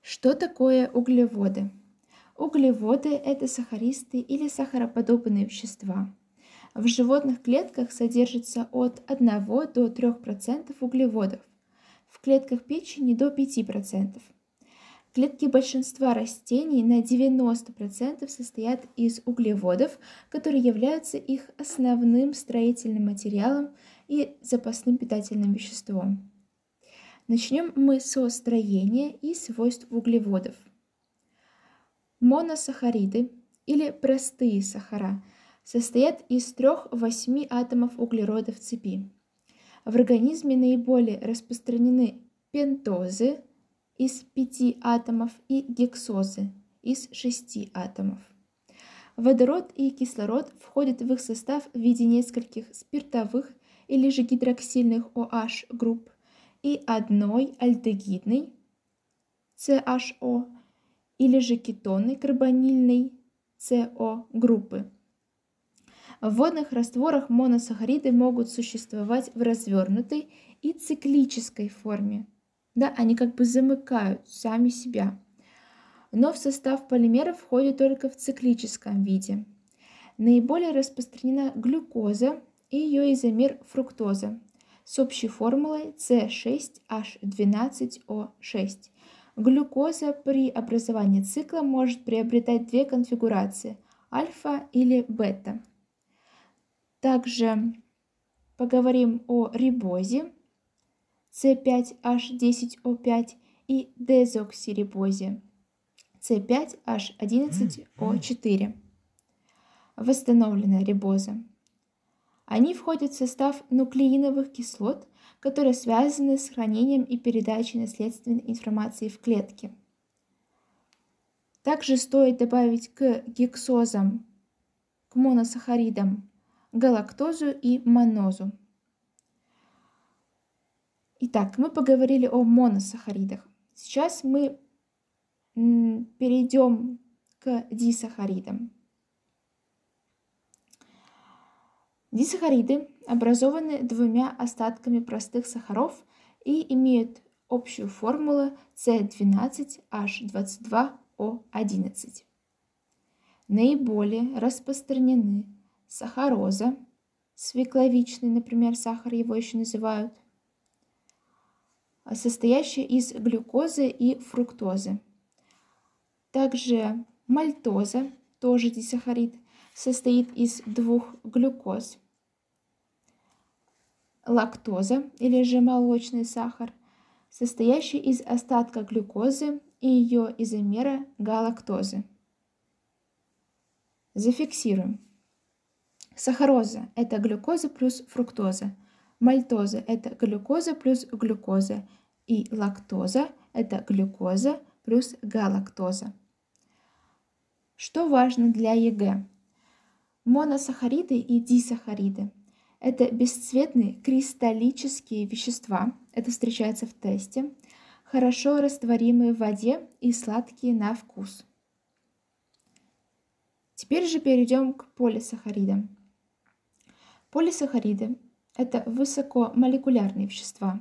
Что такое углеводы? Углеводы – это сахаристые или сахароподобные вещества. В животных клетках содержится от 1 до 3% углеводов, в клетках печени до 5%. Клетки большинства растений на 90% состоят из углеводов, которые являются их основным строительным материалом и запасным питательным веществом. Начнем мы со строения и свойств углеводов. Моносахариды или простые сахара состоят из 3-8 атомов углерода в цепи. В организме наиболее распространены пентозы – из 5 атомов и гексозы из 6 атомов. Водород и кислород входят в их состав в виде нескольких спиртовых или же гидроксильных OH групп и одной альдегидной CHO или же кетонной карбонильной CO группы. В водных растворах моносахариды могут существовать в развернутой и циклической форме, да, они как бы замыкают сами себя. Но в состав полимеров входит только в циклическом виде. Наиболее распространена глюкоза и ее изомер фруктоза с общей формулой C6H12O6. Глюкоза при образовании цикла может приобретать две конфигурации – альфа или бета. Также поговорим о рибозе – С5H10O5 и дезоксирибозе С5H11O4. Восстановленная рибоза. Они входят в состав нуклеиновых кислот, которые связаны с хранением и передачей наследственной информации в клетке. Также стоит добавить к гексозам, к моносахаридам, галактозу и манозу. Итак, мы поговорили о моносахаридах. Сейчас мы перейдем к дисахаридам. Дисахариды образованы двумя остатками простых сахаров и имеют общую формулу C12H22O11. Наиболее распространены сахароза, свекловичный, например, сахар его еще называют, состоящая из глюкозы и фруктозы. Также мальтоза, тоже дисахарид, состоит из двух глюкоз. Лактоза или же молочный сахар, состоящий из остатка глюкозы и ее изомера галактозы. Зафиксируем. Сахароза – это глюкоза плюс фруктоза. Мальтоза – это глюкоза плюс глюкоза. И лактоза – это глюкоза плюс галактоза. Что важно для ЕГЭ? Моносахариды и дисахариды – это бесцветные кристаллические вещества, это встречается в тесте, хорошо растворимые в воде и сладкие на вкус. Теперь же перейдем к полисахаридам. Полисахариды это высокомолекулярные вещества,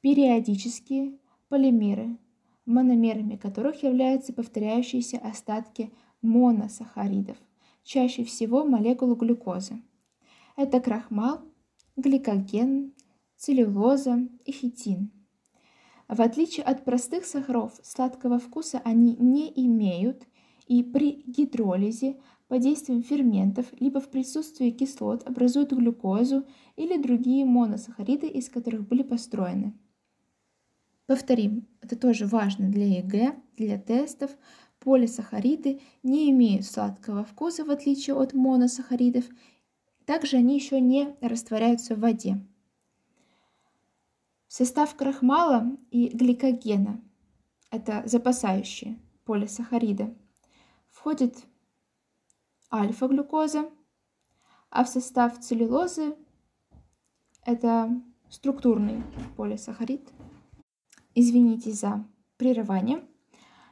периодические полимеры, мономерами которых являются повторяющиеся остатки моносахаридов, чаще всего молекулы глюкозы. Это крахмал, гликоген, целлюлоза и хитин. В отличие от простых сахаров, сладкого вкуса они не имеют и при гидролизе под действием ферментов либо в присутствии кислот образуют глюкозу или другие моносахариды, из которых были построены. Повторим, это тоже важно для ЕГЭ, для тестов. Полисахариды не имеют сладкого вкуса, в отличие от моносахаридов. Также они еще не растворяются в воде. Состав крахмала и гликогена, это запасающие полисахариды, входит альфа-глюкоза, а в состав целлюлозы это структурный полисахарид. Извините за прерывание.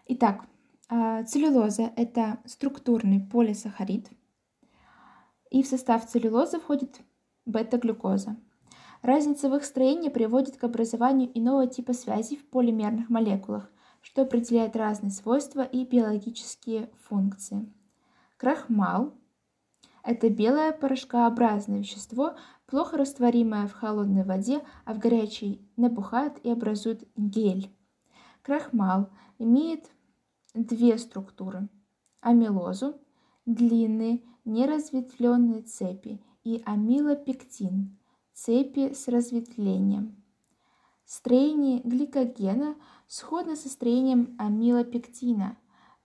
Итак, а, целлюлоза – это структурный полисахарид, и в состав целлюлозы входит бета-глюкоза. Разница в их строении приводит к образованию иного типа связей в полимерных молекулах, что определяет разные свойства и биологические функции. Крахмал – это белое порошкообразное вещество, плохо растворимое в холодной воде, а в горячей набухает и образует гель. Крахмал имеет две структуры – амилозу, длинные неразветвленные цепи, и амилопектин – цепи с разветвлением. Строение гликогена сходно со строением амилопектина,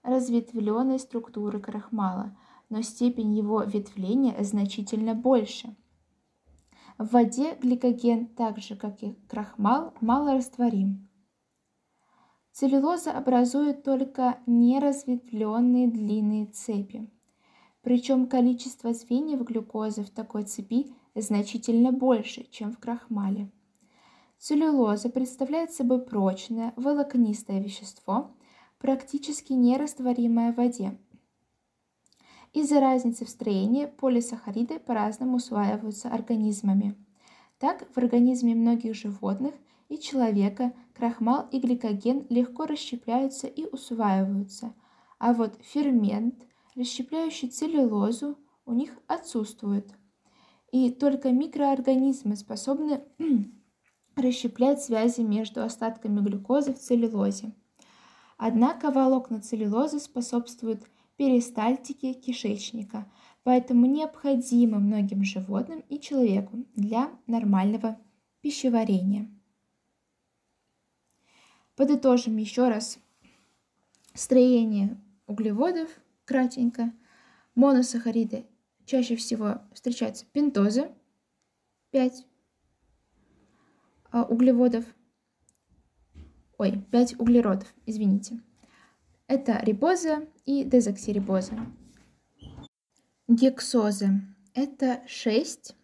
разветвленной структуры крахмала, но степень его ветвления значительно больше. В воде гликоген, так же как и крахмал, малорастворим. Целлюлоза образует только неразветвленные длинные цепи. Причем количество звеньев глюкозы в такой цепи значительно больше, чем в крахмале. Целлюлоза представляет собой прочное, волокнистое вещество, практически нерастворимое в воде. Из-за разницы в строении полисахариды по-разному усваиваются организмами. Так, в организме многих животных и человека крахмал и гликоген легко расщепляются и усваиваются, а вот фермент, расщепляющий целлюлозу, у них отсутствует и только микроорганизмы способны расщеплять связи между остатками глюкозы в целлюлозе. Однако волокна целлюлозы способствуют перистальтике кишечника, поэтому необходимы многим животным и человеку для нормального пищеварения. Подытожим еще раз строение углеводов кратенько. Моносахариды чаще всего встречаются пентозы, 5 а, углеводов, ой, 5 углеродов, извините. Это рибоза и дезоксирибоза. Гексозы – это 6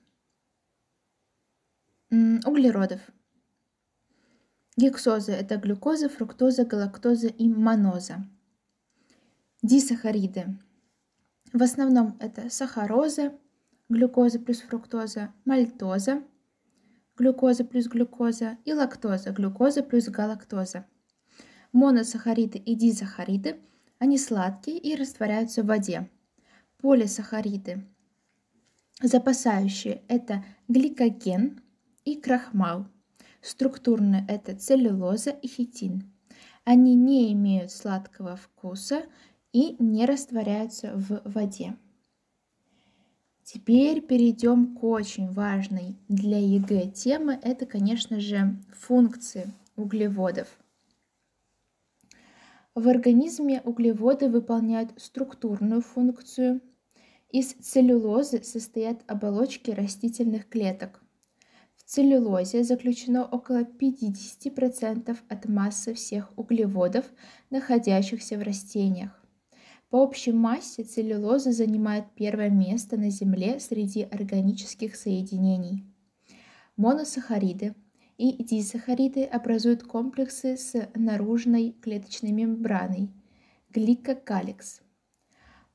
углеродов. Гексозы – это глюкоза, фруктоза, галактоза и маноза. Дисахариды в основном это сахароза, глюкоза плюс фруктоза, мальтоза, глюкоза плюс глюкоза и лактоза, глюкоза плюс галактоза. Моносахариды и дизахариды, они сладкие и растворяются в воде. Полисахариды, запасающие, это гликоген и крахмал. Структурно это целлюлоза и хитин. Они не имеют сладкого вкуса и не растворяются в воде. Теперь перейдем к очень важной для ЕГЭ темы. Это, конечно же, функции углеводов. В организме углеводы выполняют структурную функцию. Из целлюлозы состоят оболочки растительных клеток. В целлюлозе заключено около 50% от массы всех углеводов, находящихся в растениях. По общей массе целлюлоза занимает первое место на Земле среди органических соединений. Моносахариды и дисахариды образуют комплексы с наружной клеточной мембраной – гликокаликс.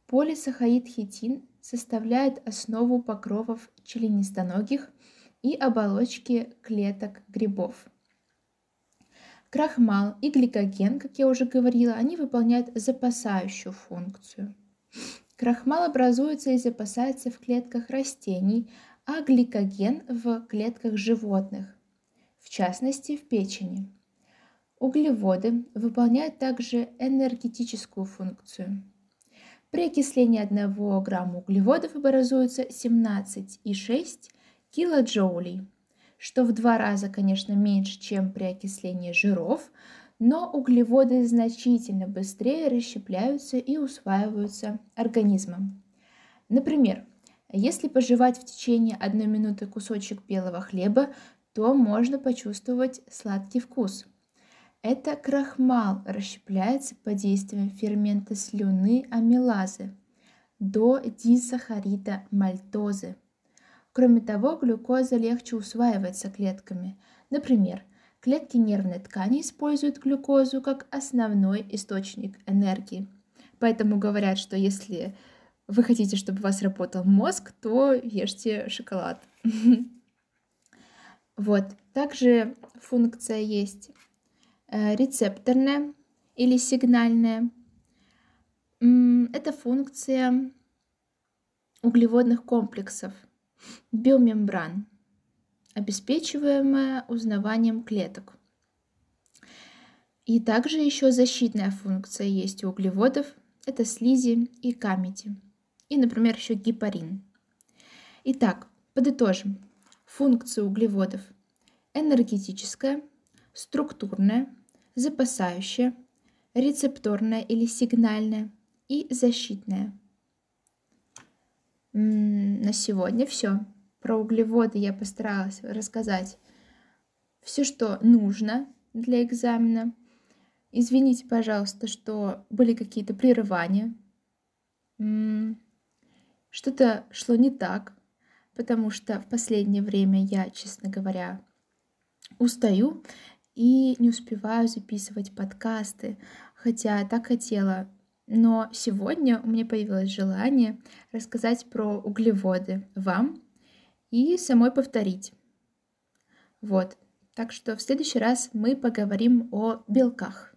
Полисахарид хитин составляет основу покровов членистоногих и оболочки клеток грибов. Крахмал и гликоген, как я уже говорила, они выполняют запасающую функцию. Крахмал образуется и запасается в клетках растений, а гликоген в клетках животных, в частности в печени. Углеводы выполняют также энергетическую функцию. При окислении 1 грамма углеводов образуется 17,6 килоджоулей – что в два раза, конечно, меньше, чем при окислении жиров, но углеводы значительно быстрее расщепляются и усваиваются организмом. Например, если пожевать в течение одной минуты кусочек белого хлеба, то можно почувствовать сладкий вкус. Это крахмал расщепляется под действием фермента слюны амилазы до дисахарида мальтозы. Кроме того, глюкоза легче усваивается клетками. Например, клетки нервной ткани используют глюкозу как основной источник энергии. Поэтому говорят, что если вы хотите, чтобы у вас работал мозг, то ешьте шоколад. Вот. Также функция есть э, рецепторная или сигнальная. Это функция углеводных комплексов, биомембран, обеспечиваемая узнаванием клеток. И также еще защитная функция есть у углеводов. Это слизи и камеди. И, например, еще гепарин. Итак, подытожим. Функции углеводов. Энергетическая, структурная, запасающая, рецепторная или сигнальная и защитная. На сегодня все. Про углеводы я постаралась рассказать все, что нужно для экзамена. Извините, пожалуйста, что были какие-то прерывания. Что-то шло не так, потому что в последнее время я, честно говоря, устаю и не успеваю записывать подкасты, хотя так хотела. Но сегодня у меня появилось желание рассказать про углеводы вам и самой повторить. Вот. Так что в следующий раз мы поговорим о белках.